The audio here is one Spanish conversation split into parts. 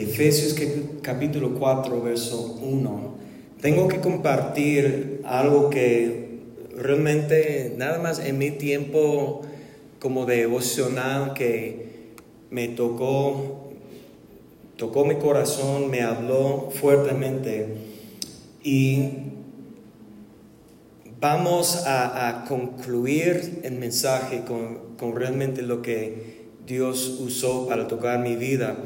Efesios capítulo 4, verso 1. Tengo que compartir algo que realmente nada más en mi tiempo como devocional que me tocó, tocó mi corazón, me habló fuertemente y vamos a, concluir el mensaje con, con realmente lo que Dios usó para tocar mi vida.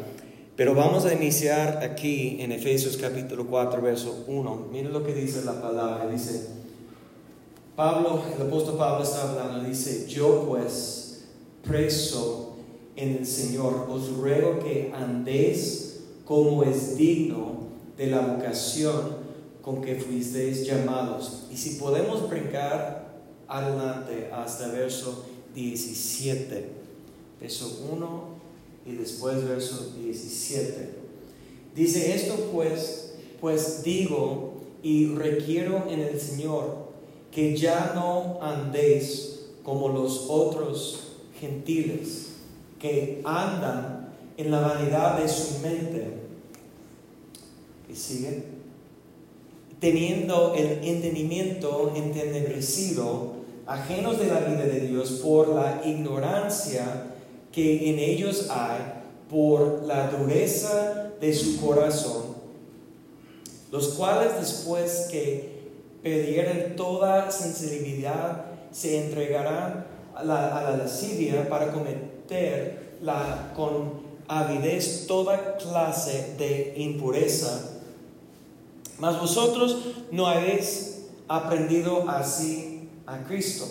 Pero vamos a iniciar aquí en Efesios capítulo 4, verso 1. Miren lo que dice la palabra. Dice, Pablo, el apóstol Pablo está hablando, dice, yo pues, preso en el Señor, os ruego que andéis como es digno de la vocación con que fuisteis llamados. Y si podemos brincar adelante hasta verso 17, verso 1 y después verso 17. Dice esto pues, pues digo y requiero en el Señor que ya no andéis como los otros gentiles que andan en la vanidad de su mente. Y sigue. Teniendo el entendimiento entenebrecido, ajenos de la vida de Dios por la ignorancia que en ellos hay por la dureza de su corazón, los cuales después que perdieran toda sensibilidad se entregarán a la, lascivia para cometer la, con avidez toda clase de impureza. Mas vosotros no habéis aprendido así a Cristo.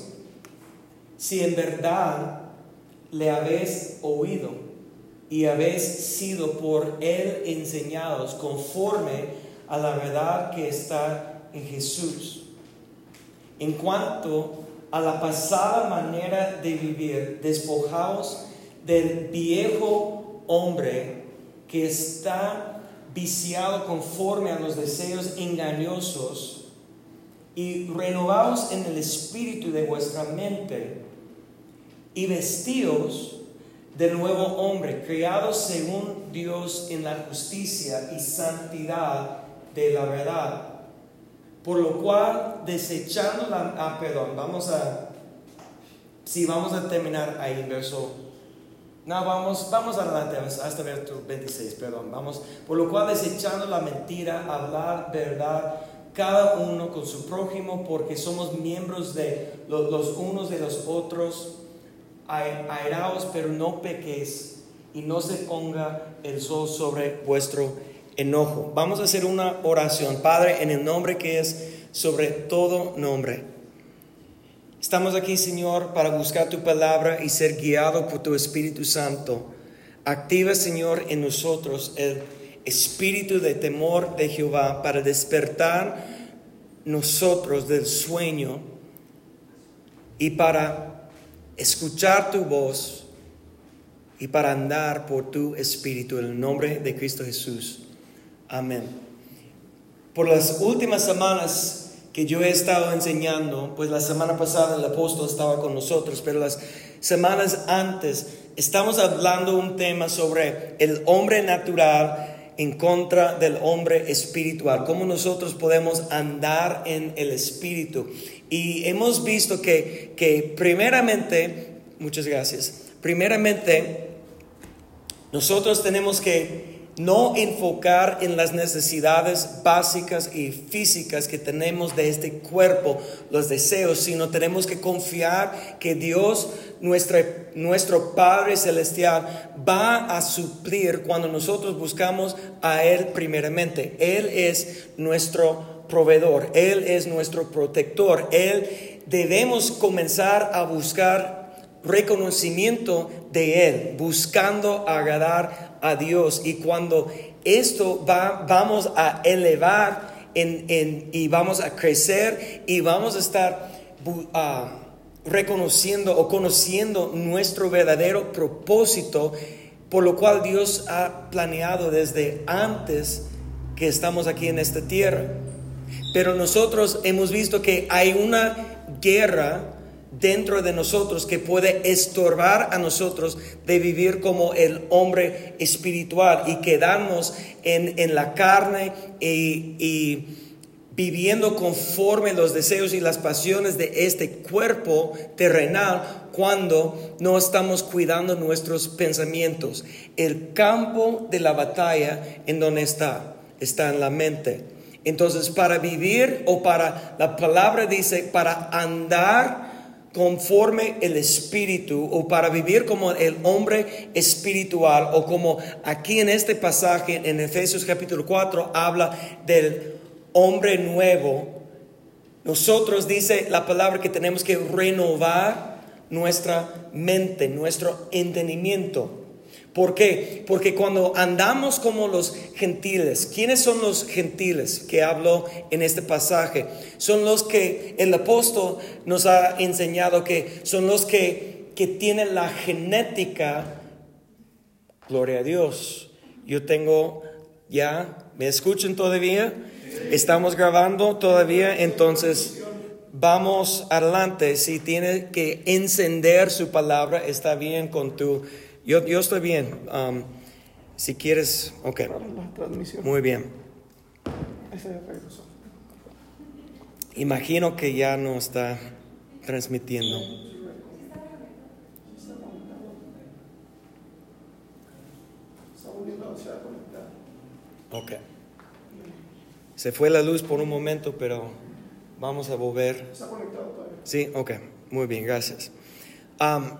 Si en verdad le habéis oído y habéis sido por él enseñados conforme a la verdad que está en Jesús. En cuanto a la pasada manera de vivir, despojaos del viejo hombre que está viciado conforme a los deseos engañosos y renovaos en el espíritu de vuestra mente y vestidos del nuevo hombre, creados según Dios en la justicia y santidad de la verdad. Por lo cual, desechando la... Ah, perdón, vamos a... Sí, vamos a terminar ahí verso... No, vamos, vamos adelante hasta verso 26, perdón. Vamos. Por lo cual, desechando la mentira, hablar verdad cada uno con su prójimo, porque somos miembros de los unos de los otros airaos, pero no pequéis, y no se ponga el sol sobre vuestro enojo. Vamos a hacer una oración. Padre, en el nombre que es sobre todo nombre. Estamos aquí, Señor, para buscar tu palabra y ser guiado por tu Espíritu Santo. Activa, Señor, en nosotros el espíritu de temor de Jehová para despertar nosotros del sueño y para escuchar tu voz y para andar por tu espíritu en el nombre de Cristo Jesús. Amén. Por las últimas semanas que yo he estado enseñando, pues la semana pasada el apóstol estaba con nosotros, pero las semanas antes estamos hablando un tema sobre el hombre natural en contra del hombre espiritual, cómo nosotros podemos andar en el espíritu. Y hemos visto que, que primeramente, muchas gracias, primeramente nosotros tenemos que no enfocar en las necesidades básicas y físicas que tenemos de este cuerpo, los deseos, sino tenemos que confiar que Dios, nuestro, nuestro Padre Celestial, va a suplir cuando nosotros buscamos a Él primeramente. Él es nuestro proveedor, Él es nuestro protector, Él debemos comenzar a buscar reconocimiento de Él, buscando agradar a Dios. Y cuando esto va, vamos a elevar en, y vamos a crecer y vamos a estar ah, reconociendo o conociendo nuestro verdadero propósito, por lo cual Dios ha planeado desde antes que estamos aquí en esta tierra. Pero nosotros hemos visto que hay una guerra dentro de nosotros que puede estorbar a nosotros de vivir como el hombre espiritual y quedarnos en, en la carne y, y viviendo conforme los deseos y las pasiones de este cuerpo terrenal cuando no estamos cuidando nuestros pensamientos. El campo de la batalla en donde está, está en la mente. Entonces, para vivir o para, la palabra dice, para andar conforme el espíritu o para vivir como el hombre espiritual o como aquí en este pasaje en Efesios capítulo 4 habla del hombre nuevo. Nosotros dice la palabra que tenemos que renovar nuestra mente, nuestro entendimiento. ¿Por qué? Porque cuando andamos como los gentiles, ¿quiénes son los gentiles que hablo en este pasaje? Son los que el apóstol nos ha enseñado que son los que, que tienen la genética, gloria a Dios. Yo tengo ya, ¿me escuchan todavía? Estamos grabando todavía, entonces vamos adelante. Si tiene que encender su palabra, está bien con tu yo, yo estoy bien. Um, si quieres, ok. Muy bien. Imagino que ya no está transmitiendo. Ok. Se fue la luz por un momento, pero vamos a volver. Sí, ok. Muy bien, gracias. Um,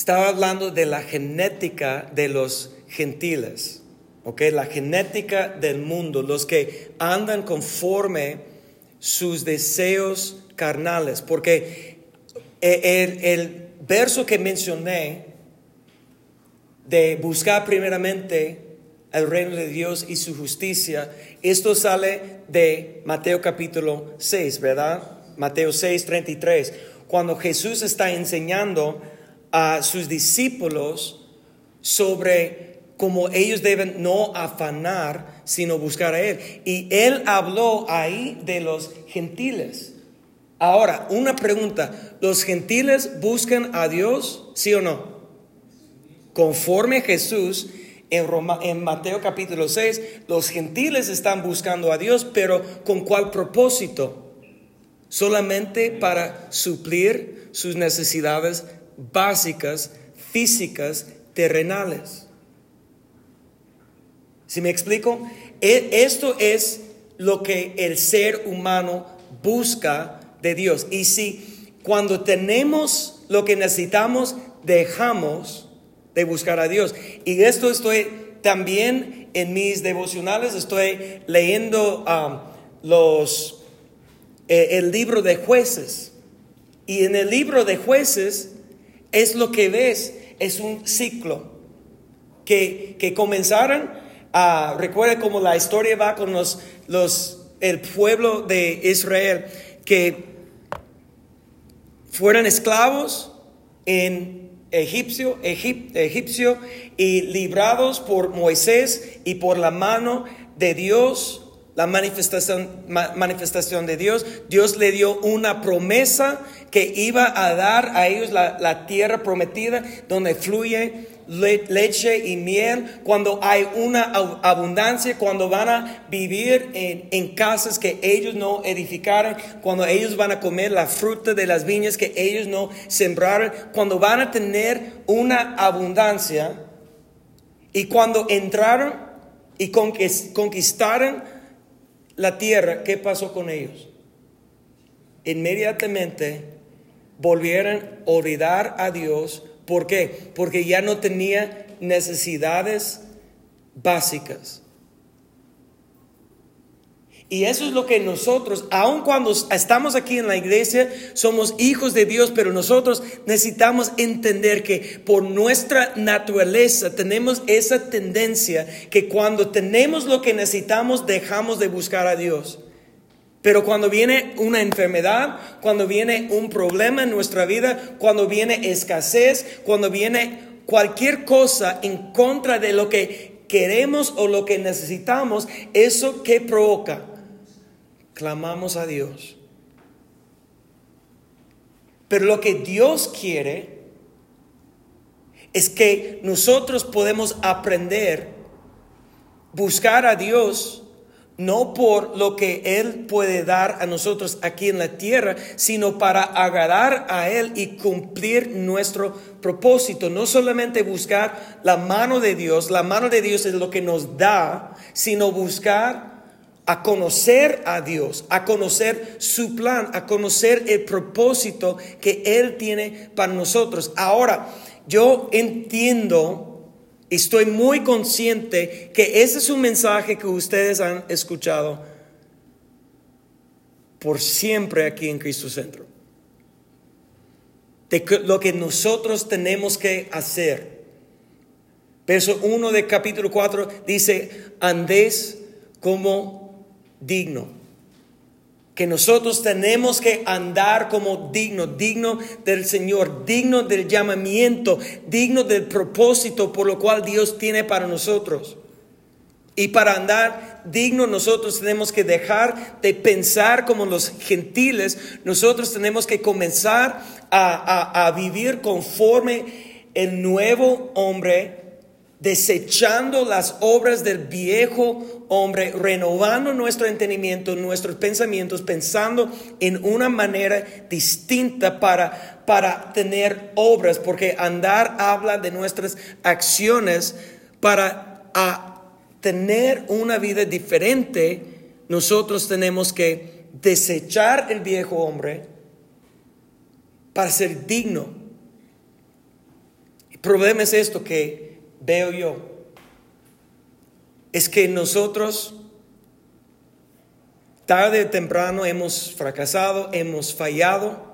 estaba hablando de la genética de los gentiles, ¿ok? La genética del mundo, los que andan conforme sus deseos carnales, porque el, el verso que mencioné de buscar primeramente el reino de Dios y su justicia, esto sale de Mateo capítulo 6, ¿verdad? Mateo 6, 33, cuando Jesús está enseñando a sus discípulos sobre cómo ellos deben no afanar, sino buscar a Él. Y Él habló ahí de los gentiles. Ahora, una pregunta, ¿los gentiles buscan a Dios, sí o no? Conforme Jesús en, en Mateo capítulo 6, los gentiles están buscando a Dios, pero ¿con cuál propósito? Solamente para suplir sus necesidades básicas, físicas, terrenales. Si me explico? E, esto es lo que el ser humano busca de Dios. Y si cuando tenemos lo que necesitamos, dejamos de buscar a Dios. Y esto estoy también en mis devocionales, estoy leyendo um, los, eh, el libro de jueces. Y en el libro de jueces es lo que ves, es un ciclo. Que, que comenzaron a, recuerda cómo la historia va con los, los, el pueblo de Israel, que fueran esclavos en egipcio y librados por Moisés y por la mano de Dios la manifestación, manifestación de Dios. Dios le dio una promesa que iba a dar a ellos la, tierra prometida donde fluye leche y miel, cuando hay una abundancia, cuando van a vivir en, en, casas que ellos no edificaron, cuando ellos van a comer la fruta de las viñas que ellos no sembraron, cuando van a tener una abundancia. Y cuando entraron y conquistaron la tierra, ¿qué pasó con ellos? Inmediatamente volvieron a olvidar a Dios. ¿Por qué? Porque ya no tenía necesidades básicas. Y eso es lo que nosotros, aun cuando estamos aquí en la iglesia, somos hijos de Dios, pero nosotros necesitamos entender que por nuestra naturaleza tenemos esa tendencia que cuando tenemos lo que necesitamos dejamos de buscar a Dios. Pero cuando viene una enfermedad, cuando viene un problema en nuestra vida, cuando viene escasez, cuando viene cualquier cosa en contra de lo que queremos o lo que necesitamos, eso que provoca clamamos a Dios Pero lo que Dios quiere es que nosotros podemos aprender, buscar a Dios, no por lo que Él puede dar a nosotros aquí en la tierra, sino para agradar a Él y cumplir nuestro propósito. No solamente buscar la mano de Dios, la mano de Dios es lo que nos da, sino buscar a conocer a Dios, a conocer su plan, a conocer el propósito que Él tiene para nosotros. Ahora, yo entiendo Estoy muy consciente que ese es un mensaje que ustedes han escuchado por siempre aquí en Cristo Centro. De lo que nosotros tenemos que hacer. Verso 1 de capítulo 4 dice, andés como digno que nosotros tenemos que andar como digno, digno del Señor, digno del llamamiento, digno del propósito por lo cual Dios tiene para nosotros. Y para andar digno nosotros tenemos que dejar de pensar como los gentiles, nosotros tenemos que comenzar a, a vivir conforme el nuevo hombre desechando las obras del viejo hombre, renovando nuestro entendimiento, nuestros pensamientos, pensando en una manera distinta para, para tener obras, porque andar habla de nuestras acciones para a tener una vida diferente, nosotros tenemos que desechar el viejo hombre para ser digno. El problema es esto que veo yo es que nosotros tarde o temprano hemos fracasado, hemos fallado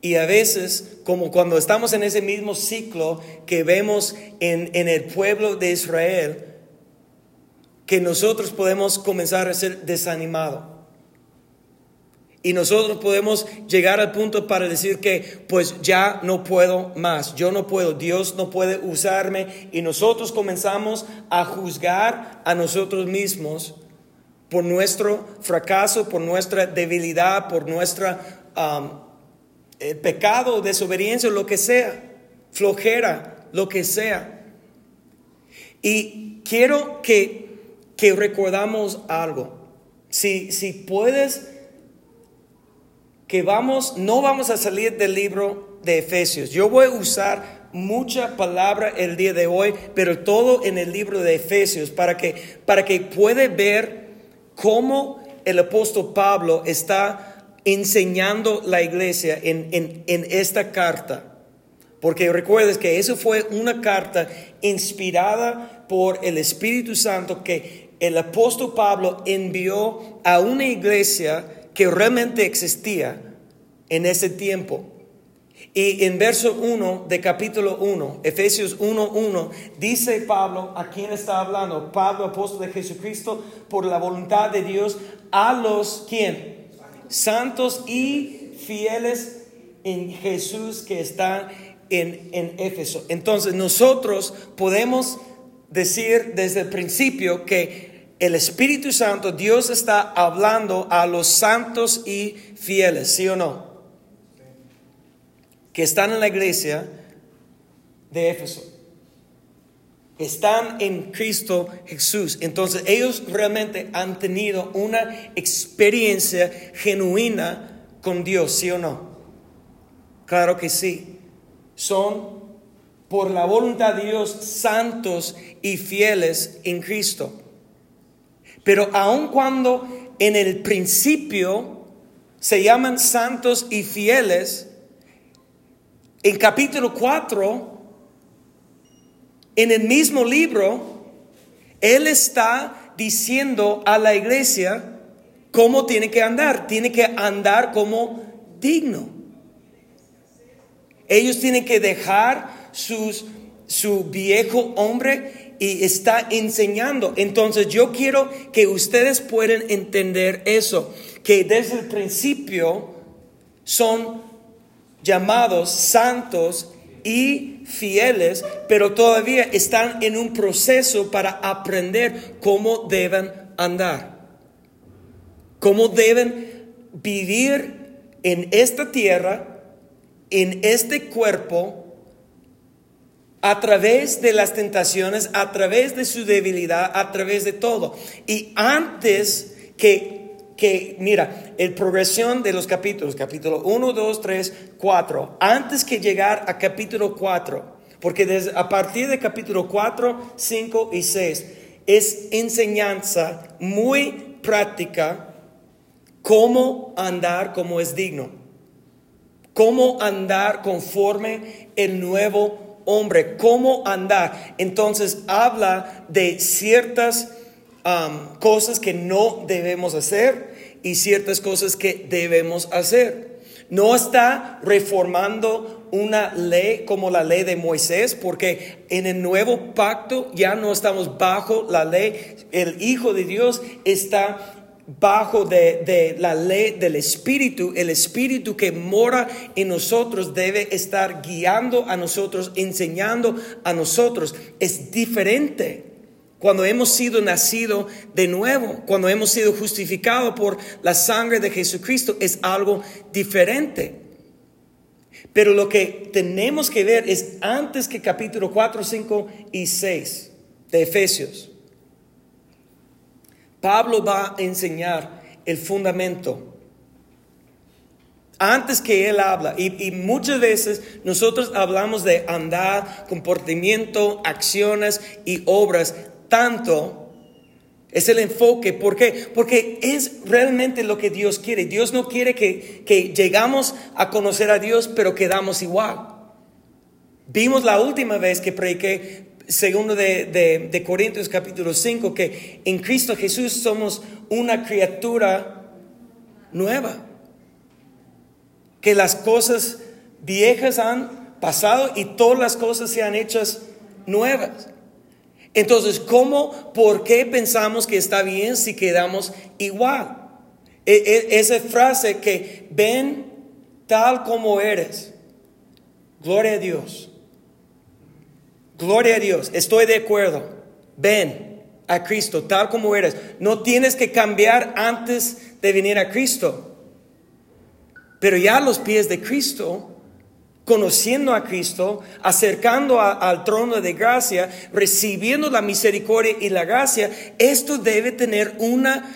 y a veces, como cuando estamos en ese mismo ciclo que vemos en, en el pueblo de Israel, que nosotros podemos comenzar a ser desanimados. Y nosotros podemos llegar al punto para decir que pues ya no puedo más, yo no puedo, Dios no puede usarme y nosotros comenzamos a juzgar a nosotros mismos por nuestro fracaso, por nuestra debilidad, por nuestra um, eh, pecado, desobediencia, lo que sea, flojera, lo que sea. Y quiero que, que recordamos algo. Si, si puedes que vamos, no vamos a salir del libro de Efesios. Yo voy a usar mucha palabra el día de hoy, pero todo en el libro de Efesios para que, para que pueda ver cómo el apóstol Pablo está enseñando la iglesia en, en esta carta. Porque recuerdes que eso fue una carta inspirada por el Espíritu Santo que el apóstol Pablo envió a una iglesia que realmente existía en ese tiempo. Y en verso 1 de capítulo 1, Efesios 1.1, dice Pablo, ¿a quién está hablando? Pablo, apóstol de Jesucristo, por la voluntad de Dios, a los, ¿quién? Santos y fieles en Jesús que están en, en Éfeso. Entonces nosotros podemos decir desde el principio que el Espíritu Santo, Dios está hablando a los santos y fieles, ¿sí o no? Que están en la iglesia de Éfeso. Están en Cristo Jesús. Entonces ellos realmente han tenido una experiencia genuina con Dios, ¿sí o no? Claro que sí. Son por la voluntad de Dios santos y fieles en Cristo. Pero aun cuando en el principio se llaman santos y fieles, en capítulo 4, en el mismo libro, Él está diciendo a la iglesia cómo tiene que andar. Tiene que andar como digno. Ellos tienen que dejar sus, su viejo hombre y está enseñando. Entonces yo quiero que ustedes puedan entender eso, que desde el principio son llamados santos y fieles, pero todavía están en un proceso para aprender cómo deben andar, cómo deben vivir en esta tierra en este cuerpo a través de las tentaciones, a través de su debilidad, a través de todo. Y antes que, que mira, el progresión de los capítulos, capítulo 1, 2, 3, 4, antes que llegar a capítulo 4, porque desde, a partir de capítulo 4, 5 y 6 es enseñanza muy práctica cómo andar como es digno, cómo andar conforme el nuevo hombre, cómo andar. Entonces habla de ciertas cosas que no debemos hacer y ciertas cosas que debemos hacer. No está reformando una ley como la ley de Moisés, porque en el nuevo pacto ya no estamos bajo la ley. El Hijo de Dios está bajo de, la ley del Espíritu, el Espíritu que mora en nosotros debe estar guiando a nosotros, enseñando a nosotros. Es diferente cuando hemos sido nacido de nuevo, cuando hemos sido justificados por la sangre de Jesucristo, es algo diferente. Pero lo que tenemos que ver es antes que capítulo 4, 5 y 6 de Efesios. Pablo va a enseñar el fundamento. Antes que él habla, y, muchas veces nosotros hablamos de andar, comportamiento, acciones y obras, tanto es el enfoque. ¿Por qué? Porque es realmente lo que Dios quiere. Dios no quiere que, que llegamos a conocer a Dios, pero quedamos igual. Vimos la última vez que prediqué segundo de, de, Corintios capítulo 5, que en Cristo Jesús somos una criatura nueva. Que las cosas viejas han pasado y todas las cosas se han hechas nuevas. Entonces, ¿cómo, por qué pensamos que está bien si quedamos igual? E, e, esa frase que ven tal como eres. Gloria a Dios. Gloria a Dios, estoy de acuerdo. Ven a Cristo tal como eres. No tienes que cambiar antes de venir a Cristo. Pero ya a los pies de Cristo, conociendo a Cristo, acercando al trono de gracia, recibiendo la misericordia y la gracia, esto debe tener una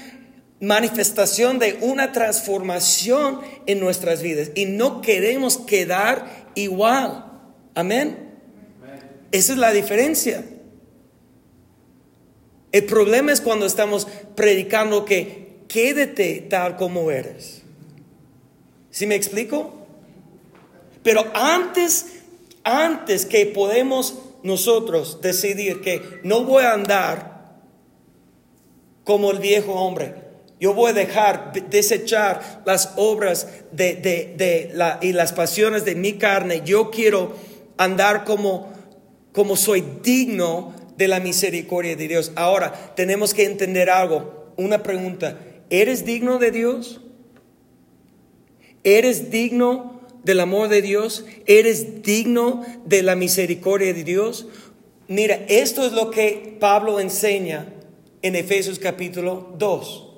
manifestación de una transformación en nuestras vidas. Y no queremos quedar igual. Amén. Esa es la diferencia. El problema es cuando estamos predicando que quédate tal como eres. ¿Sí me explico? Pero antes, antes que podemos nosotros decidir que no voy a andar como el viejo hombre, yo voy a dejar, desechar las obras de, de la, y las pasiones de mi carne, yo quiero andar como como soy digno de la misericordia de Dios. Ahora, tenemos que entender algo, una pregunta. ¿Eres digno de Dios? ¿Eres digno del amor de Dios? ¿Eres digno de la misericordia de Dios? Mira, esto es lo que Pablo enseña en Efesios capítulo 2.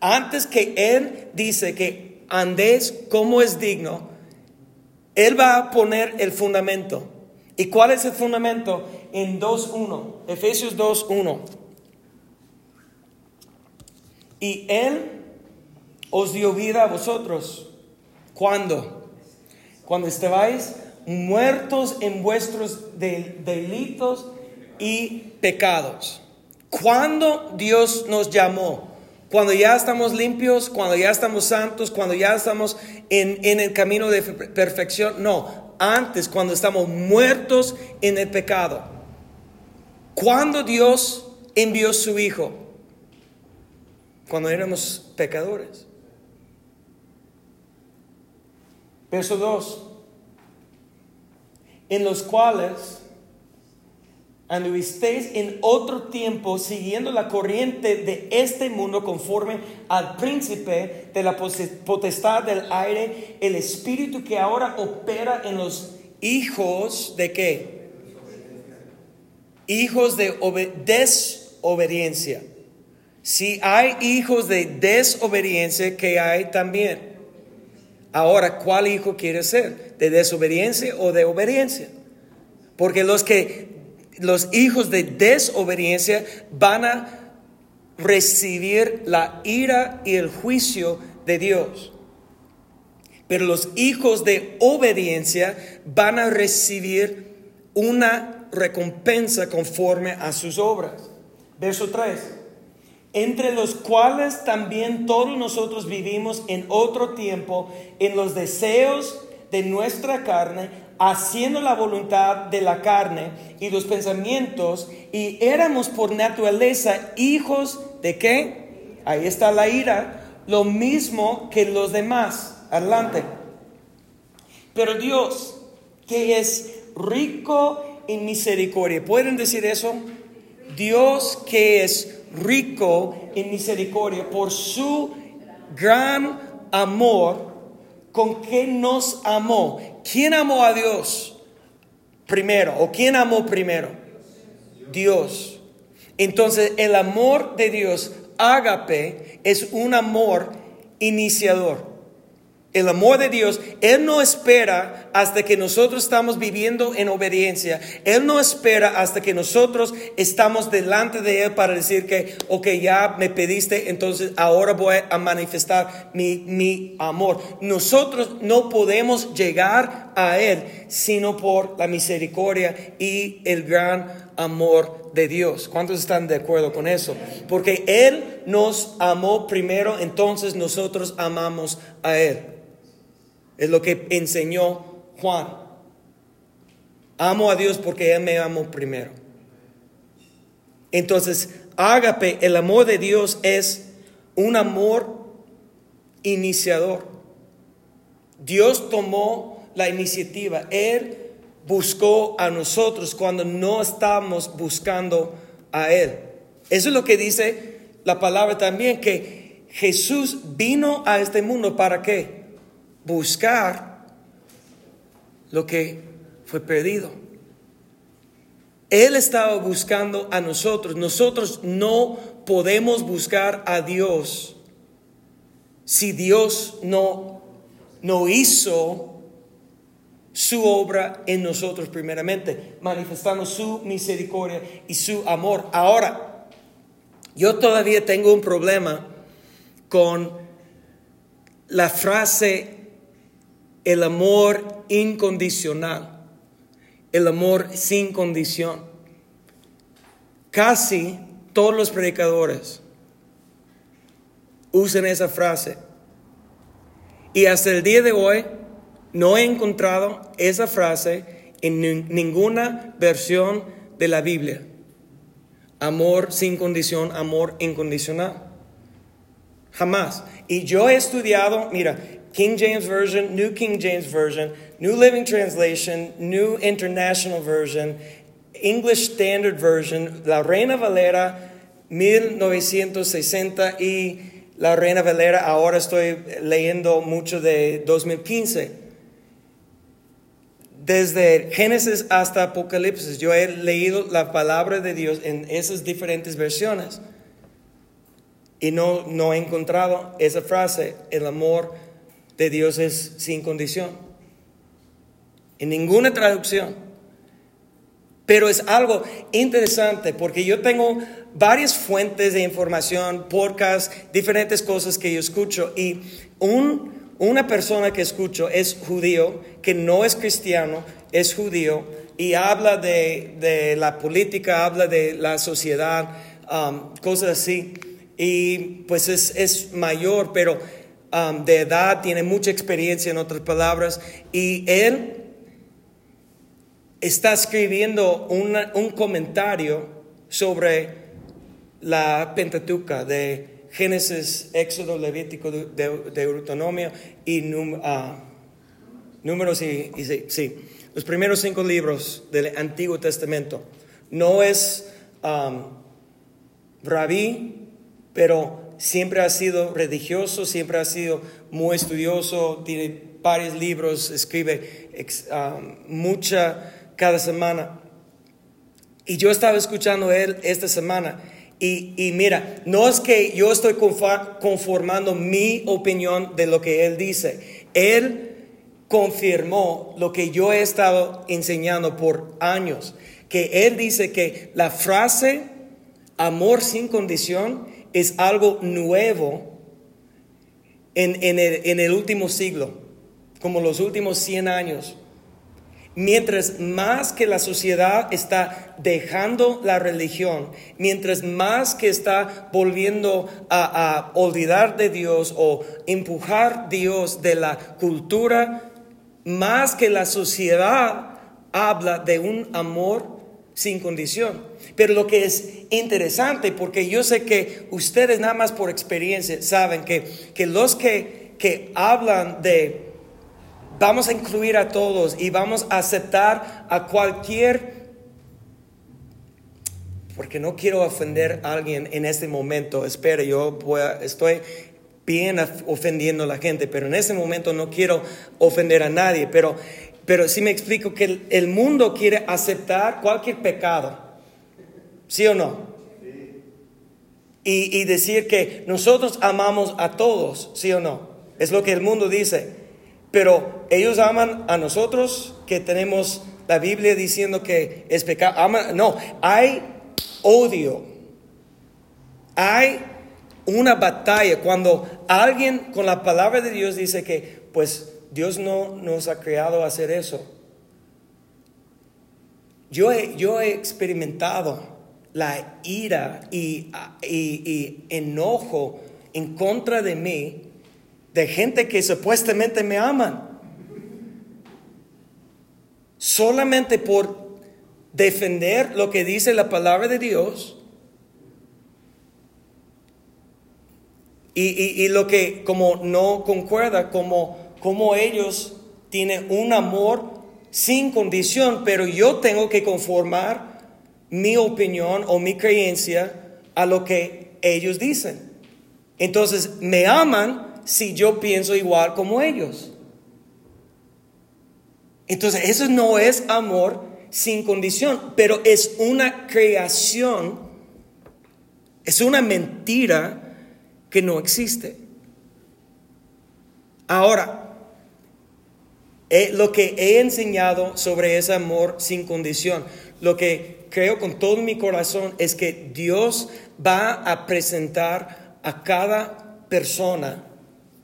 Antes que él dice que andés como es digno, él va a poner el fundamento. ¿Y cuál es el fundamento? En 2.1, Efesios 2.1. Y Él os dio vida a vosotros. ¿Cuándo? Cuando estabais muertos en vuestros delitos y pecados. ¿Cuándo Dios nos llamó? Cuando ya estamos limpios, cuando ya estamos santos, cuando ya estamos en, en el camino de perfección. No, antes, cuando estamos muertos en el pecado. Cuando Dios envió su Hijo, cuando éramos pecadores. Verso 2. En los cuales anduvisteis en otro tiempo siguiendo la corriente de este mundo conforme al príncipe de la potestad del aire, el espíritu que ahora opera en los hijos de qué? Hijos de desobediencia. Si hay hijos de desobediencia, que hay también. Ahora, ¿cuál hijo quiere ser? ¿De desobediencia o de obediencia? Porque los que los hijos de desobediencia van a recibir la ira y el juicio de Dios. Pero los hijos de obediencia van a recibir una recompensa conforme a sus obras. Verso 3. Entre los cuales también todos nosotros vivimos en otro tiempo en los deseos de nuestra carne, haciendo la voluntad de la carne y los pensamientos, y éramos por naturaleza hijos de qué? Ahí está la ira, lo mismo que los demás. Adelante. Pero Dios, que es rico en misericordia, ¿pueden decir eso? Dios que es rico en misericordia por su gran amor con que nos amó. ¿Quién amó a Dios primero? ¿O quién amó primero? Dios. Entonces el amor de Dios, ágape, es un amor iniciador. El amor de Dios, Él no espera hasta que nosotros estamos viviendo en obediencia. Él no espera hasta que nosotros estamos delante de Él para decir que, ok, ya me pediste, entonces ahora voy a manifestar mi, mi amor. Nosotros no podemos llegar a Él sino por la misericordia y el gran amor de Dios. ¿Cuántos están de acuerdo con eso? Porque Él nos amó primero, entonces nosotros amamos a Él. Es lo que enseñó Juan. Amo a Dios porque Él me amó primero. Entonces, ágape, el amor de Dios es un amor iniciador. Dios tomó la iniciativa. Él buscó a nosotros cuando no estábamos buscando a Él. Eso es lo que dice la palabra también, que Jesús vino a este mundo para qué? Buscar lo que fue perdido. Él estaba buscando a nosotros. Nosotros no podemos buscar a Dios si Dios no, no hizo su obra en nosotros primeramente, manifestando su misericordia y su amor. Ahora, yo todavía tengo un problema con la frase el amor incondicional, el amor sin condición. Casi todos los predicadores usan esa frase. Y hasta el día de hoy no he encontrado esa frase en ninguna versión de la Biblia. Amor sin condición, amor incondicional. Jamás. Y yo he estudiado, mira, King James Version, New King James Version, New Living Translation, New International Version, English Standard Version, la Reina Valera 1960 y la Reina Valera, ahora estoy leyendo mucho de 2015. Desde Génesis hasta Apocalipsis, yo he leído la palabra de Dios en esas diferentes versiones y no, no he encontrado esa frase, el amor de Dios es sin condición. En ninguna traducción. Pero es algo interesante porque yo tengo varias fuentes de información, podcasts, diferentes cosas que yo escucho y una persona que escucho es judío, que no es cristiano, es judío y habla de, la política, habla de la sociedad, um, cosas así. Y pues es, es mayor, pero Um, de edad, tiene mucha experiencia en otras palabras, y él está escribiendo un comentario sobre la Pentateuca de Génesis, Éxodo, Levítico, de, Deuteronomio y uh, Números y, sí, los primeros cinco libros del Antiguo Testamento. No es um, rabí, pero siempre ha sido religioso, siempre ha sido muy estudioso, tiene varios libros, escribe um, mucha cada semana. Y yo estaba escuchando a él esta semana. Y, y, mira, no es que yo estoy conformando mi opinión de lo que él dice. Él confirmó lo que yo he estado enseñando por años, que Él dice que la frase amor sin condición es algo nuevo en, el, en el último siglo, como los últimos 100 años. Mientras más que la sociedad está dejando la religión, mientras más que está volviendo a, olvidar de Dios o empujar Dios de la cultura, más que la sociedad habla de un amor sin condición. Pero lo que es interesante, porque yo sé que ustedes nada más por experiencia saben que, que los que, que hablan de vamos a incluir a todos y vamos a aceptar a cualquier, porque no quiero ofender a alguien en este momento, espera, yo estoy bien ofendiendo a la gente, pero en este momento no quiero ofender a nadie, pero, pero sí me explico que el, mundo quiere aceptar cualquier pecado, ¿sí o no? Y, y decir que nosotros amamos a todos, ¿sí o no? Es lo que el mundo dice. Pero ellos aman a nosotros que tenemos la Biblia diciendo que es pecado. no, hay odio. Hay una batalla cuando alguien con la palabra de Dios dice que pues Dios no nos ha creado hacer eso. Yo he, yo he experimentado la ira y, y enojo en contra de mí de gente que supuestamente me aman. Solamente por defender lo que dice la palabra de Dios. Y, lo que como no concuerda, como, como ellos tienen un amor sin condición, pero yo tengo que conformar mi opinión o mi creencia a lo que ellos dicen. Entonces, me aman, si yo pienso igual como ellos? Entonces, eso no es amor sin condición, pero es una creación, es una mentira que no existe. Ahora, eh, lo que he enseñado sobre ese amor sin condición, lo que creo con todo mi corazón es que Dios va a presentar a cada persona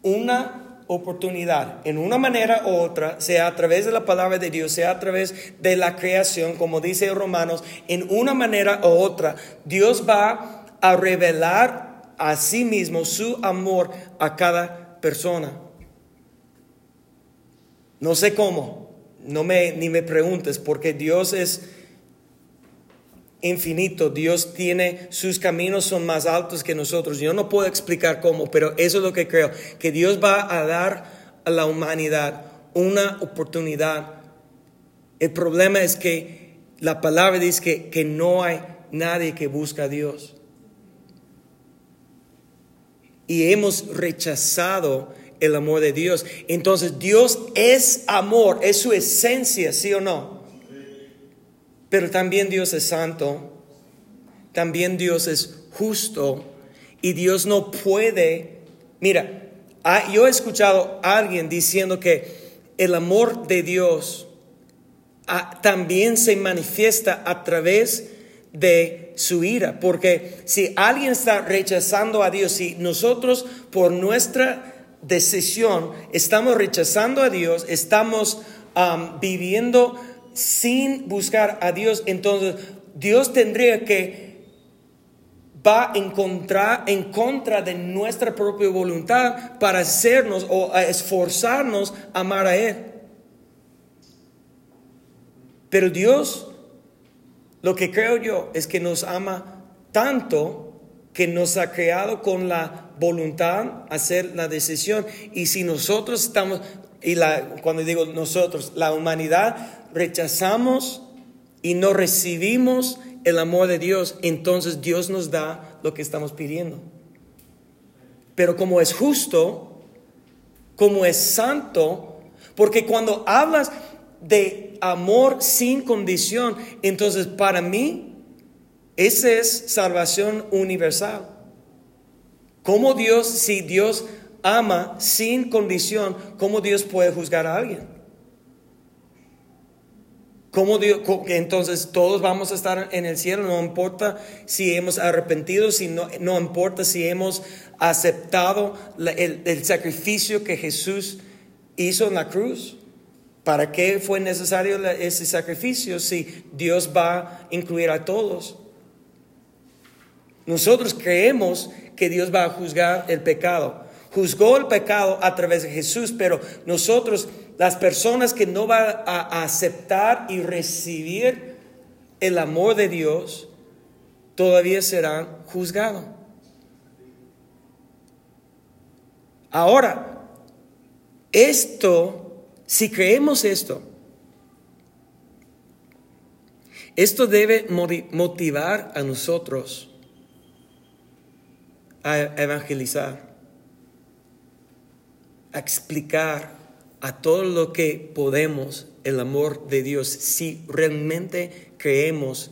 una oportunidad, en una manera u otra, sea a través de la palabra de Dios, sea a través de la creación, como dice Romanos, en una manera u otra, Dios va a revelar a sí mismo su amor a cada persona. No sé cómo, no me ni me preguntes, porque Dios es infinito. Dios tiene, sus caminos son más altos que nosotros. Yo no puedo explicar cómo, pero eso es lo que creo, que Dios va a dar a la humanidad una oportunidad. El problema es que la palabra dice que, que no hay nadie que busca a Dios. Y hemos rechazado el amor de Dios. Entonces Dios es amor, es su esencia, ¿sí o no? Pero también Dios es santo, también Dios es justo y Dios no puede, mira, yo he escuchado a alguien diciendo que el amor de Dios ah, también se manifiesta a través de su ira, porque si alguien está rechazando a Dios, si nosotros por nuestra decisión estamos rechazando a Dios, estamos viviendo sin buscar a Dios, entonces Dios tendría que va en contra, en contra de nuestra propia voluntad para hacernos o esforzarnos a amar a Él. Pero Dios, lo que creo yo es que nos ama tanto que nos ha creado con la voluntad hacer la decisión. Y si nosotros estamos, y la, cuando digo nosotros, la humanidad rechazamos y no recibimos el amor de Dios, entonces Dios nos da lo que estamos pidiendo. Pero como es justo, como es santo, porque cuando hablas de amor sin condición, entonces para mí, esa es salvación universal. Como Dios, si Dios ama sin condición, ¿cómo Dios puede juzgar a alguien? ¿Cómo Dios, entonces todos vamos a estar en el cielo, no importa si hemos arrepentido, si no, no importa si hemos aceptado el, el sacrificio que Jesús hizo en la cruz. ¿Para qué fue necesario ese sacrificio si Dios va a incluir a todos? Nosotros creemos que Dios va a juzgar el pecado. Juzgó el pecado a través de Jesús, pero nosotros las personas que no van a aceptar y recibir el amor de Dios todavía serán juzgados. Ahora, esto, si creemos esto, esto debe motivar a nosotros a evangelizar, explicar a todo lo que podemos el amor de Dios si realmente creemos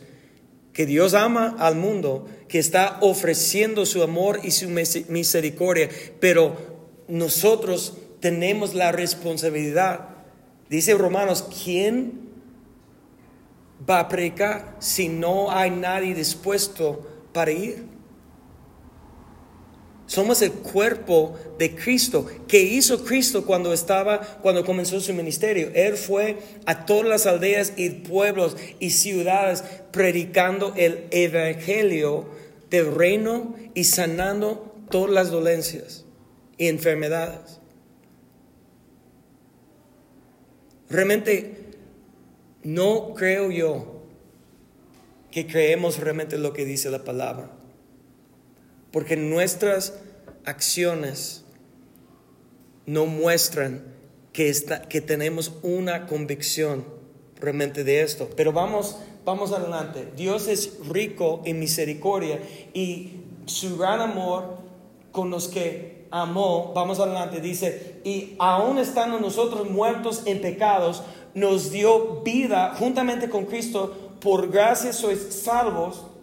que Dios ama al mundo, que está ofreciendo su amor y su misericordia, pero nosotros tenemos la responsabilidad. Dice Romanos, ¿quién va a predicar si no hay nadie dispuesto para ir? Somos el cuerpo de Cristo. ¿Qué hizo Cristo cuando estaba, cuando comenzó su ministerio? Él fue a todas las aldeas y pueblos y ciudades predicando el evangelio del reino y sanando todas las dolencias y enfermedades. Realmente no creo yo que creemos realmente lo que dice la palabra. Porque nuestras acciones no muestran que, que tenemos una convicción realmente de esto. Pero vamos, vamos adelante. Dios es rico en misericordia y su gran amor con los que amó, vamos adelante, dice, y aún estando nosotros muertos en pecados, nos dio vida juntamente con Cristo, por gracia sois salvos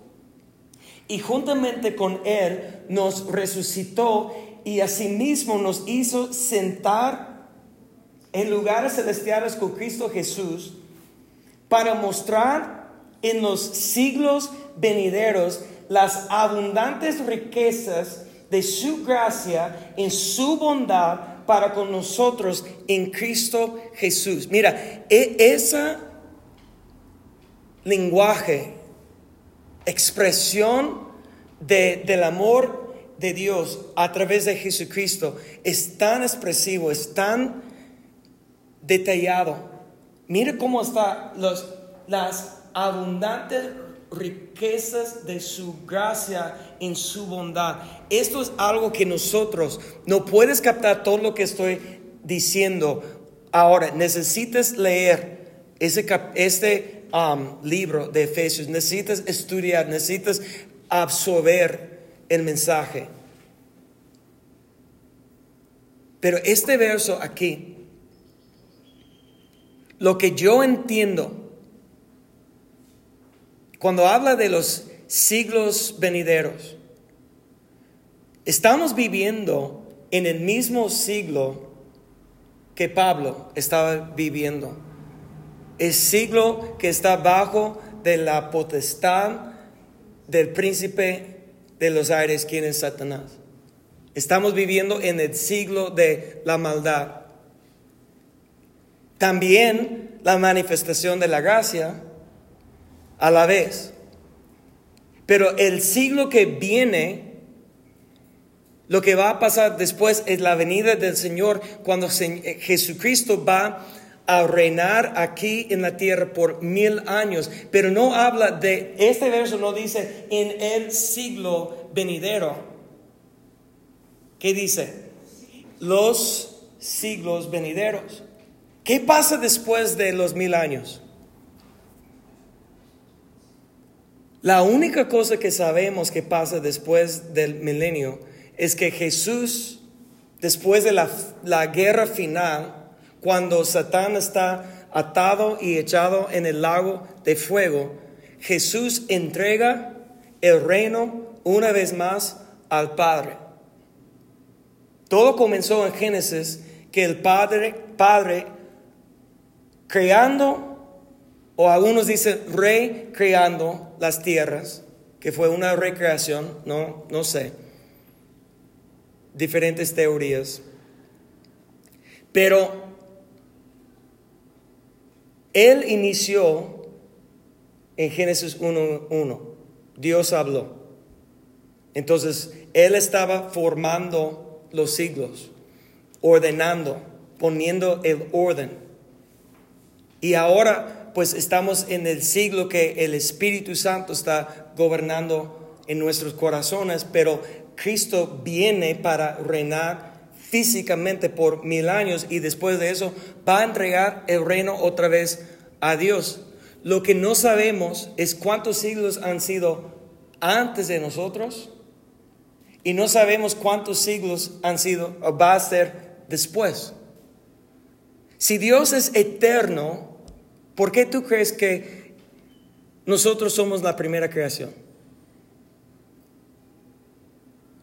y juntamente con Él nos resucitó y asimismo nos hizo sentar en lugares celestiales con Cristo Jesús para mostrar en los siglos venideros las abundantes riquezas de su gracia en su bondad para con nosotros en Cristo Jesús. Mira, e, ese lenguaje expresión del amor de Dios a través de Jesucristo es tan expresivo, es tan detallado. Mire cómo están las abundantes riquezas de su gracia en su bondad. Esto es algo que nosotros no puedes captar todo lo que estoy diciendo. Ahora, necesitas leer ese, este Um, libro de Efesios, necesitas estudiar, necesitas absorber el mensaje. Pero este verso aquí, lo que yo entiendo, cuando habla de los siglos venideros, estamos viviendo en el mismo siglo que Pablo estaba viviendo el siglo que está bajo de la potestad del príncipe de los aires, quien es Satanás. Estamos viviendo en el siglo de la maldad. También la manifestación de la gracia a la vez. Pero el siglo que viene, lo que va a pasar después es la venida del Señor cuando Jesucristo va a reinar aquí en la tierra por mil años, pero no habla de, este verso no dice en el siglo venidero. ¿Qué dice? Los siglos venideros. ¿Qué pasa después de los mil años? La única cosa que sabemos que pasa después del milenio es que Jesús, después de la, la guerra final, cuando Satán está atado y echado en el lago de fuego, Jesús entrega el reino una vez más al Padre. Todo comenzó en Génesis que el Padre, Padre creando, o algunos dicen rey creando las tierras, que fue una recreación, no, no sé. Diferentes teorías. Pero él inició en Génesis 1.1. Dios habló. Entonces, Él estaba formando los siglos, ordenando, poniendo el orden. Y ahora, pues estamos en el siglo que el Espíritu Santo está gobernando en nuestros corazones, pero Cristo viene para reinar físicamente por mil años y después de eso va a entregar el reino otra vez a Dios. Lo que no sabemos es cuántos siglos han sido antes de nosotros y no sabemos cuántos siglos han sido o va a ser después. Si Dios es eterno, ¿por qué tú crees que nosotros somos la primera creación?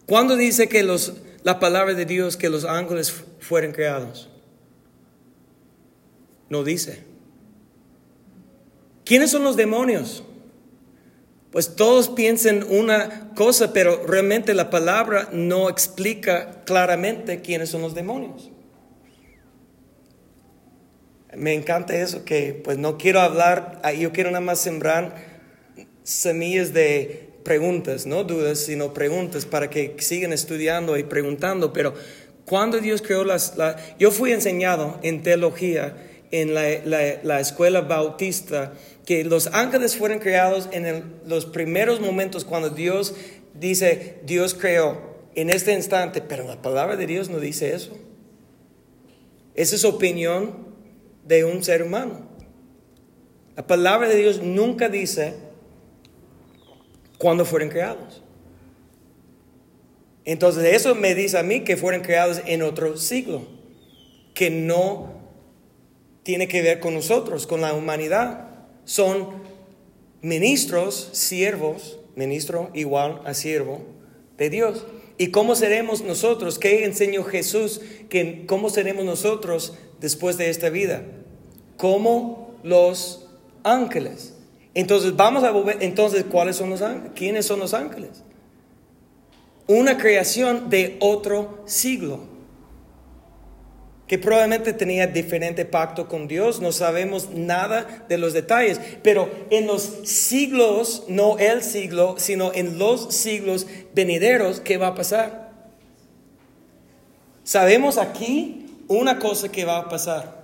¿Cuándo dice que los, la palabra de Dios que los ángeles fueron creados? No dice. ¿Quiénes son los demonios? Pues todos piensan una cosa, pero realmente la palabra no explica claramente quiénes son los demonios. Me encanta eso, que pues no quiero hablar, ah, yo quiero nada más sembrar semillas de preguntas, no dudas, sino preguntas para que sigan estudiando y preguntando. Pero cuando Dios creó las... yo fui enseñado en teología en la escuela bautista que los ángeles fueron creados en los primeros momentos cuando Dios dice, Dios creó en este instante, pero la palabra de Dios no dice eso. Esa es opinión de un ser humano. La palabra de Dios nunca dice cuándo fueron creados. Entonces eso me dice a mí que fueron creados en otro siglo, que no tiene que ver con nosotros, con la humanidad son ministros, siervos, ministro igual a siervo de Dios. ¿Y cómo seremos nosotros? ¿Qué enseñó Jesús? Que, ¿Cómo seremos nosotros después de esta vida? Como los ángeles. Entonces, vamos a volver. Entonces, ¿cuáles son los ángeles? ¿Quiénes son los ángeles? Una creación de otro siglo que probablemente tenía diferente pacto con Dios, no sabemos nada de los detalles, pero en los siglos, no el siglo, sino en los siglos venideros, ¿qué va a pasar? Sabemos aquí una cosa que va a pasar.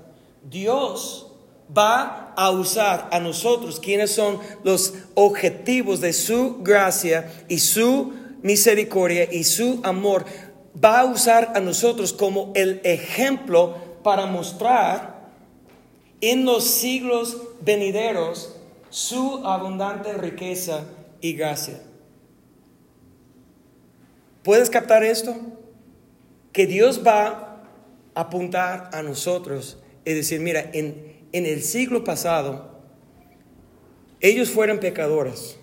Dios va a usar a nosotros, quienes son los objetivos de su gracia y su misericordia y su amor, va a usar a nosotros como el ejemplo para mostrar en los siglos venideros su abundante riqueza y gracia. ¿Puedes captar esto? Que Dios va a apuntar a nosotros y decir, mira, en, en el siglo pasado, ellos fueron pecadores,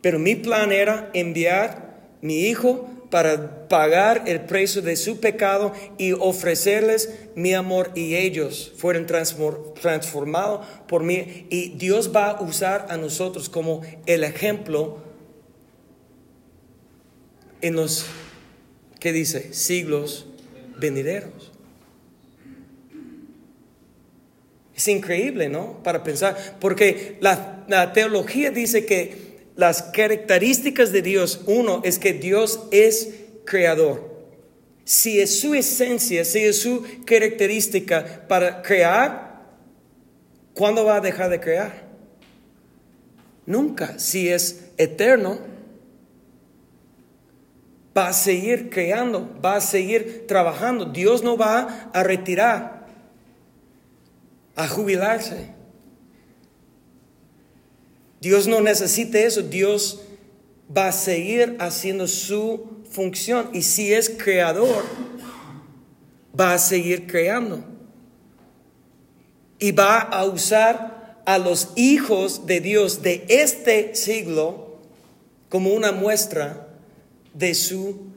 pero mi plan era enviar mi hijo para pagar el precio de su pecado y ofrecerles mi amor y ellos fueron transformados por mí y Dios va a usar a nosotros como el ejemplo en los, ¿qué dice? Siglos venideros. Es increíble, ¿no? Para pensar, porque la, la teología dice que las características de Dios, uno es que Dios es creador. Si es su esencia, si es su característica para crear, ¿cuándo va a dejar de crear? Nunca. Si es eterno, va a seguir creando, va a seguir trabajando. Dios no va a retirar, a jubilarse. Dios no necesita eso, Dios va a seguir haciendo su función y si es creador, va a seguir creando. Y va a usar a los hijos de Dios de este siglo como una muestra de su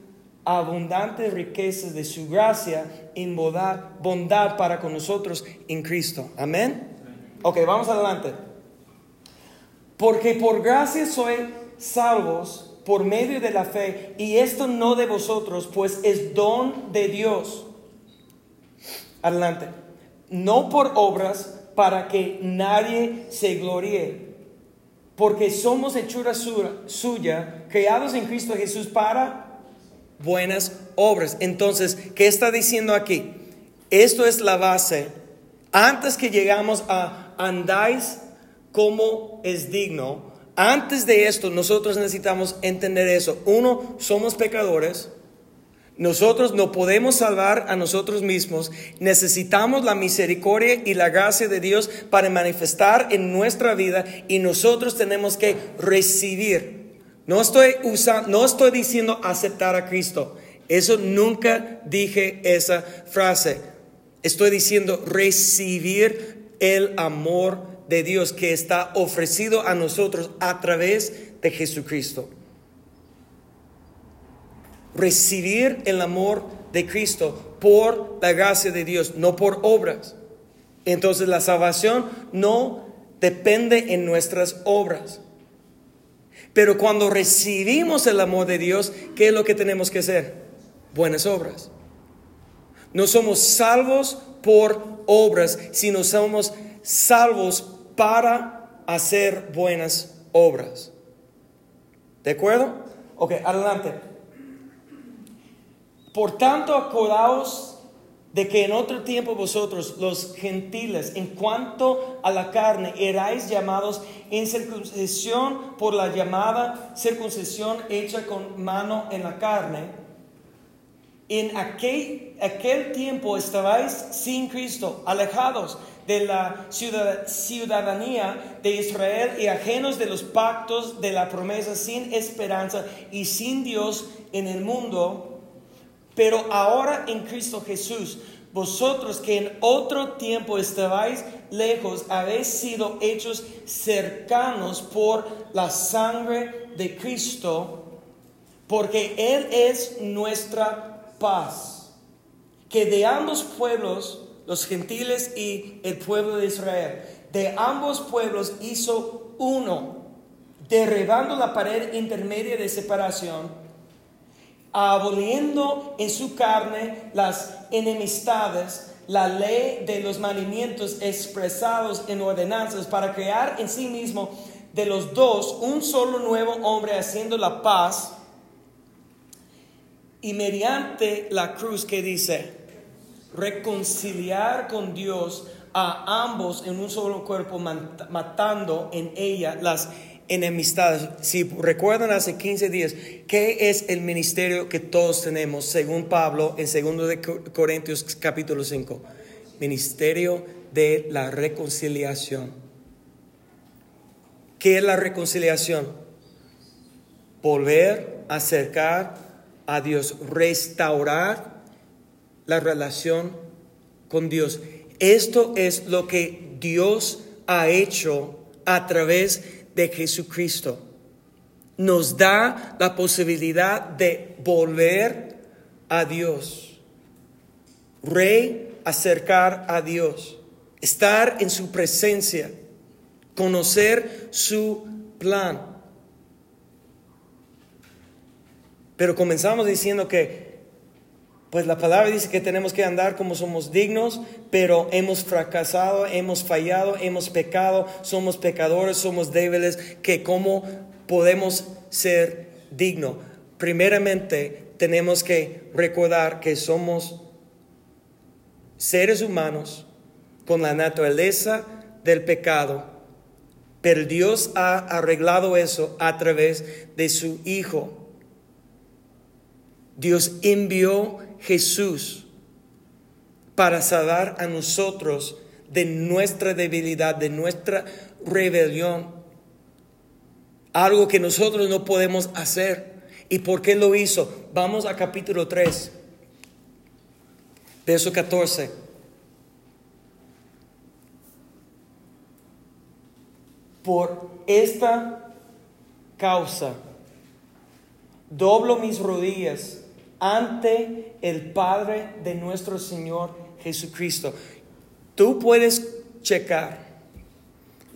abundantes riquezas de su gracia bondad, bondad para con nosotros en Cristo. Amén. Ok, vamos adelante. Porque por gracia soy salvos por medio de la fe, y esto no de vosotros, pues es don de Dios. Adelante. No por obras para que nadie se gloríe, porque somos hechura suya, creados en Cristo Jesús para buenas obras. Entonces, ¿qué está diciendo aquí? Esto es la base. Antes que llegamos a andáis como es digno, antes de esto, nosotros necesitamos entender eso. Uno, somos pecadores. Nosotros no podemos salvar a nosotros mismos. Necesitamos la misericordia y la gracia de Dios para manifestar en nuestra vida y nosotros tenemos que recibir. No estoy usando, no estoy diciendo aceptar a Cristo. Eso nunca dije esa frase. Estoy diciendo recibir el amor de Dios que está ofrecido a nosotros a través de Jesucristo. Recibir el amor de Cristo por la gracia de Dios, no por obras. Entonces la salvación no depende en nuestras obras. Pero cuando recibimos el amor de Dios, ¿qué es lo que tenemos que hacer? Buenas obras. No somos salvos por obras, sino somos salvos para hacer buenas obras. ¿De acuerdo? Ok, adelante. Por tanto, acordaos de que en otro tiempo vosotros, los gentiles, en cuanto a la carne, erais llamados en circuncisión por la llamada circuncisión hecha con mano en la carne en aquel, aquel tiempo estabais sin Cristo, alejados de la ciudadanía de Israel y ajenos de los pactos de la promesa, sin esperanza y sin Dios en el mundo. Pero ahora en Cristo Jesús, vosotros que en otro tiempo estabais lejos, habéis sido hechos cercanos por la sangre de Cristo, porque Él es nuestra paz, que de ambos pueblos, los gentiles y el pueblo de Israel, de ambos pueblos hizo uno, derribando la pared intermedia de separación, aboliendo en su carne las enemistades, la ley de los mandamientos expresados en ordenanzas para crear en sí mismo de los dos un solo nuevo hombre haciendo la paz y mediante la cruz que dice, reconciliar con Dios a ambos en un solo cuerpo, matando en ella las enemistades. Si recuerdan hace 15 días, ¿qué es el ministerio que todos tenemos según Pablo en 2 de Corintios capítulo 5? Ministerio de la reconciliación. ¿Qué es la reconciliación? Volver, a acercar a Dios, restaurar la relación con Dios. Esto es lo que Dios ha hecho a través de Jesucristo. Nos da la posibilidad de volver a Dios, acercar a Dios, estar en su presencia, conocer su plan. Pero comenzamos diciendo que, pues la palabra dice que tenemos que andar como somos dignos, pero hemos fracasado, hemos fallado, hemos pecado, somos pecadores, somos débiles, que cómo podemos ser dignos. Primeramente, tenemos que recordar que somos seres humanos con la naturaleza del pecado, pero Dios ha arreglado eso a través de su Hijo Dios envió Jesús para salvar a nosotros de nuestra debilidad, de nuestra rebelión. Algo que nosotros no podemos hacer. ¿Y por qué lo hizo? Vamos a capítulo 3, verso 14. Por esta causa, doblo mis rodillas ante el Padre de nuestro Señor Jesucristo. Tú puedes checar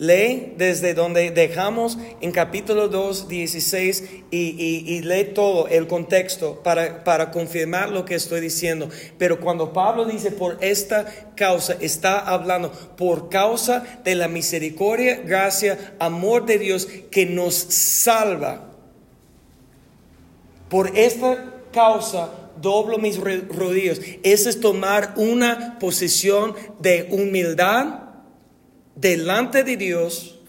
Lee desde donde dejamos en capítulo 2, 16 y, lee todo el contexto para, para confirmar lo que estoy diciendo. Pero cuando Pablo dice por esta causa, está hablando por causa de la misericordia, gracia, amor de Dios que nos salva. Por esta causa doblo mis rodillas. Ese es tomar una posición de humildad delante de Dios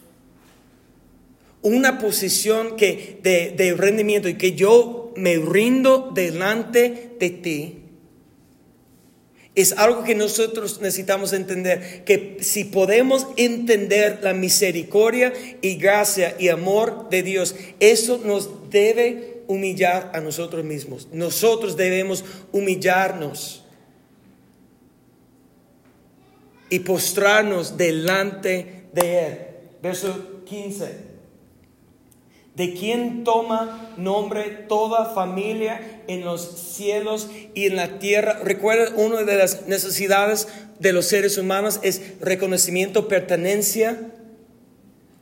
una posición que, de, de rendimiento y que yo me rindo delante de ti, es algo que nosotros necesitamos entender, que si podemos entender la misericordia y gracia y amor de Dios, eso nos debe humillar a nosotros mismos. Nosotros debemos humillarnos y postrarnos delante de Él. Verso 15. De quien toma nombre toda familia en los cielos y en la tierra. Recuerda, una de las necesidades de los seres humanos es reconocimiento, pertenencia,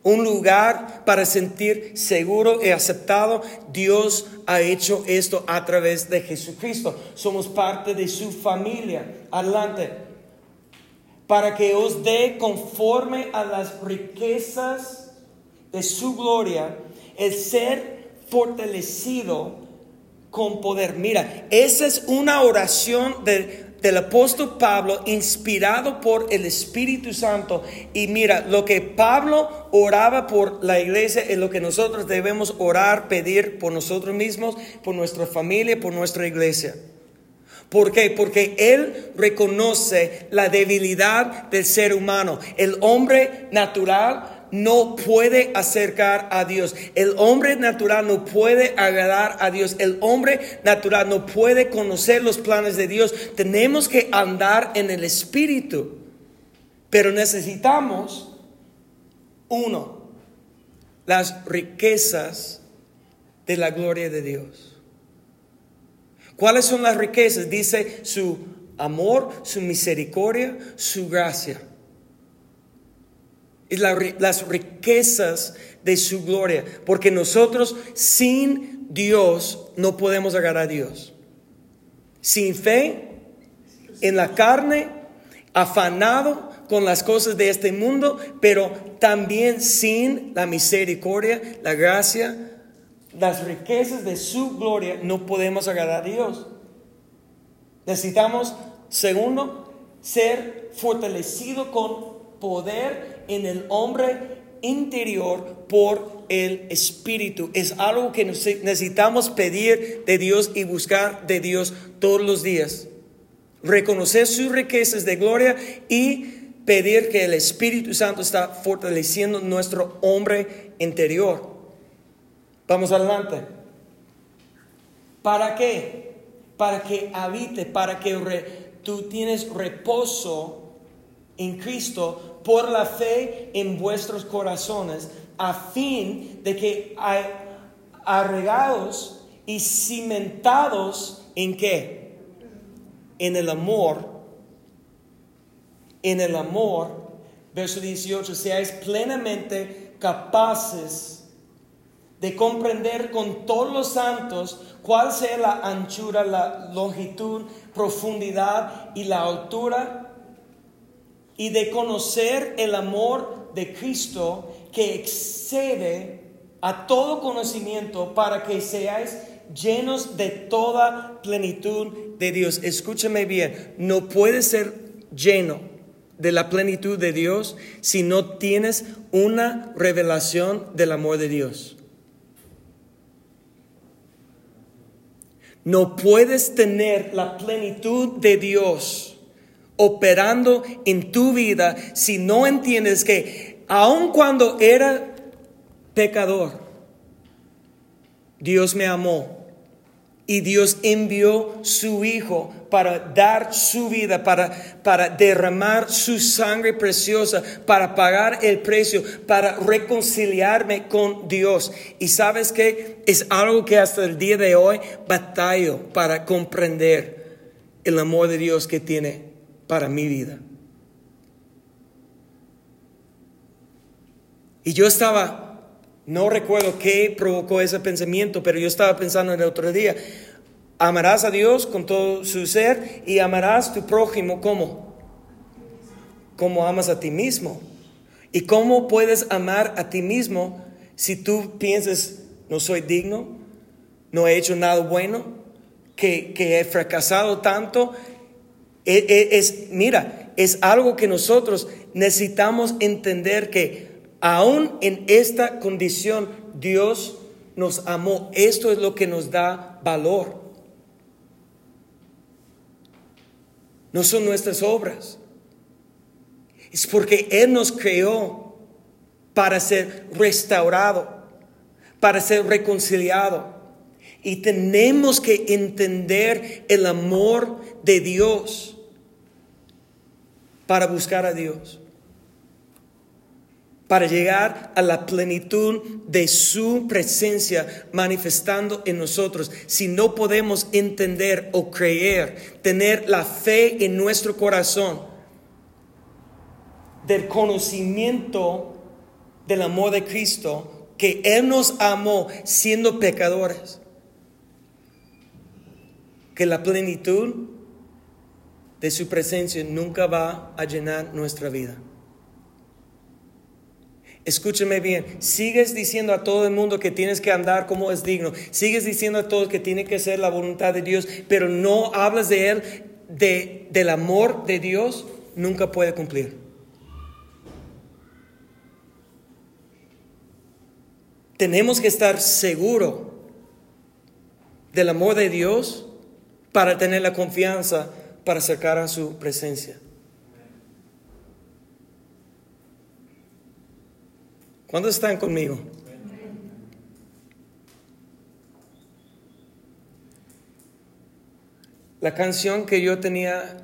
un lugar para sentir seguro y aceptado. Dios ha hecho esto a través de Jesucristo. Somos parte de su familia. Adelante para que os dé conforme a las riquezas de su gloria el ser fortalecido con poder. Mira, esa es una oración del apóstol Pablo inspirado por el Espíritu Santo. Y mira, lo que Pablo oraba por la iglesia es lo que nosotros debemos orar, pedir por nosotros mismos, por nuestra familia, por nuestra iglesia. ¿Por qué? Porque Él reconoce la debilidad del ser humano. El hombre natural no puede acercar a Dios. El hombre natural no puede agradar a Dios. El hombre natural no puede conocer los planes de Dios. Tenemos que andar en el Espíritu. Pero necesitamos, uno, las riquezas de la gloria de Dios. ¿Cuáles son las riquezas? Dice su amor, su misericordia, su gracia. Y las riquezas de su gloria. Porque nosotros sin Dios no podemos agarrar a Dios. Sin fe, en la carne, afanado con las cosas de este mundo, pero también sin la misericordia, la gracia, las riquezas de su gloria, no podemos agradar a Dios. Necesitamos, segundo, ser fortalecido con poder en el hombre interior por el Espíritu. Es algo que necesitamos pedir de Dios y buscar de Dios todos los días. Reconocer sus riquezas de gloria y pedir que el Espíritu Santo está fortaleciendo nuestro hombre interior. Vamos adelante. ¿Para qué? Para que habite, para que tú tienes reposo en Cristo por la fe en vuestros corazones, a fin de que arregados y cimentados en qué? En el amor. En el amor. Verso 18, seáis plenamente capaces de comprender con todos los santos cuál sea la anchura, la longitud, profundidad y la altura, y de conocer el amor de Cristo que excede a todo conocimiento para que seáis llenos de toda plenitud de Dios. Escúchame bien, no puedes ser lleno de la plenitud de Dios si no tienes una revelación del amor de Dios. No puedes tener la plenitud de Dios operando en tu vida si no entiendes que aun cuando era pecador, Dios me amó Y Dios envió su Hijo para dar su vida, para, para derramar su sangre preciosa, para pagar el precio, para reconciliarme con Dios. Y sabes que es algo que hasta el día de hoy batallo para comprender el amor de Dios que tiene para mi vida. Y yo estaba no recuerdo qué provocó ese pensamiento, pero yo estaba pensando en el otro día. Amarás a Dios con todo su ser y amarás tu prójimo como como amas a ti mismo. ¿Y cómo puedes amar a ti mismo si tú piensas, no soy digno, no he hecho nada bueno, que, he fracasado tanto? E, e, es, mira, es algo que nosotros necesitamos entender que Aún en esta condición, Dios nos amó. Esto es lo que nos da valor. No son nuestras obras. Es porque Él nos creó para ser restaurado, para ser reconciliado. Y tenemos que entender el amor de Dios para buscar a Dios para llegar a la plenitud de su presencia manifestando en nosotros. Si no podemos entender o creer, tener la fe en nuestro corazón del conocimiento del amor de Cristo, que Él nos amó siendo pecadores, que la plenitud de su presencia nunca va a llenar nuestra vida. Escúcheme bien, sigues diciendo a todo el mundo que tienes que andar como es digno, sigues diciendo a todos que tiene que ser la voluntad de Dios, pero no hablas de Él, de, del amor de Dios, nunca puede cumplir. Tenemos que estar seguros del amor de Dios para tener la confianza para acercar a su presencia. ¿Cuántos están conmigo? La canción que yo tenía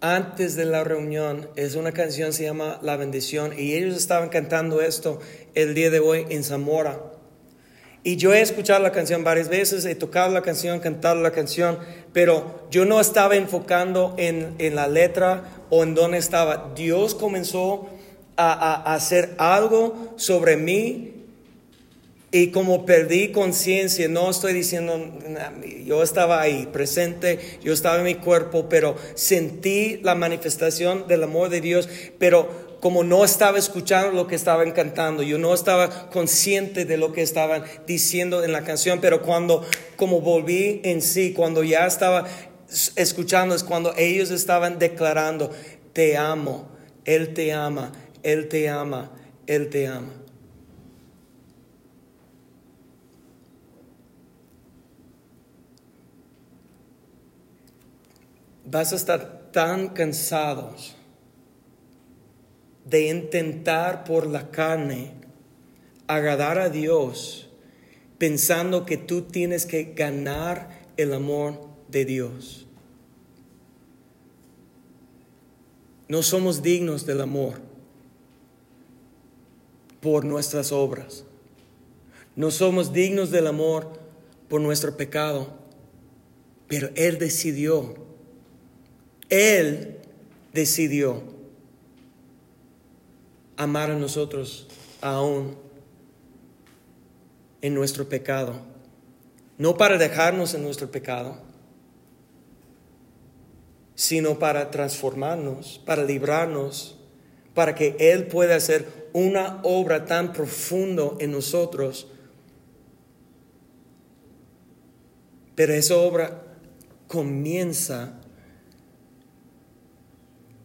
antes de la reunión es una canción, se llama La bendición, y ellos estaban cantando esto el día de hoy en Zamora. Y yo he escuchado la canción varias veces, he tocado la canción, cantado la canción, pero yo no estaba enfocando en, en la letra o en dónde estaba. Dios comenzó a, hacer algo sobre mí y como perdí conciencia, no estoy diciendo, yo estaba ahí presente, yo estaba en mi cuerpo, pero sentí la manifestación del amor de Dios, pero como no estaba escuchando lo que estaban cantando, yo no estaba consciente de lo que estaban diciendo en la canción, pero cuando como volví en sí, cuando ya estaba escuchando es cuando ellos estaban declarando, te amo, Él te ama, Él te ama, Él te ama. Vas a estar tan cansados de intentar por la carne agradar a Dios pensando que tú tienes que ganar el amor de Dios. No somos dignos del amor por nuestras obras. No somos dignos del amor por nuestro pecado. Pero Él decidió. Él decidió amar a nosotros aún en nuestro pecado. No para dejarnos en nuestro pecado sino para transformarnos, para librarnos, para que Él pueda hacer una obra tan profundo en nosotros. Pero esa obra comienza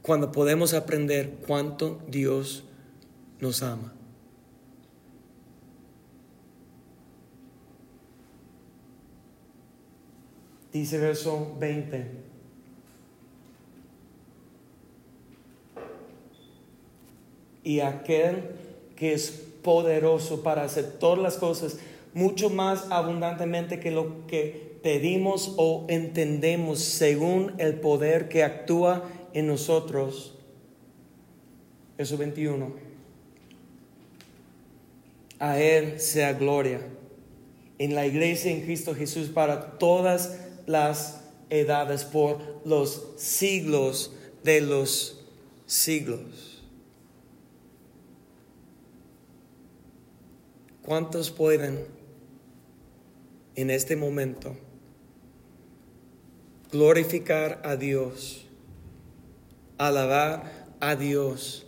cuando podemos aprender cuánto Dios nos ama. Dice verso 20. y aquel que es poderoso para hacer todas las cosas mucho más abundantemente que lo que pedimos o entendemos según el poder que actúa en nosotros. Eso 21. A Él sea gloria en la iglesia en Cristo Jesús para todas las edades, por los siglos de los siglos. ¿Cuántos pueden en este momento glorificar a Dios, alabar a Dios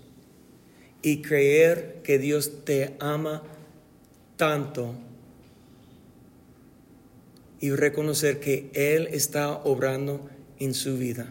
y creer que Dios te ama tanto y reconocer que Él está obrando en su vida?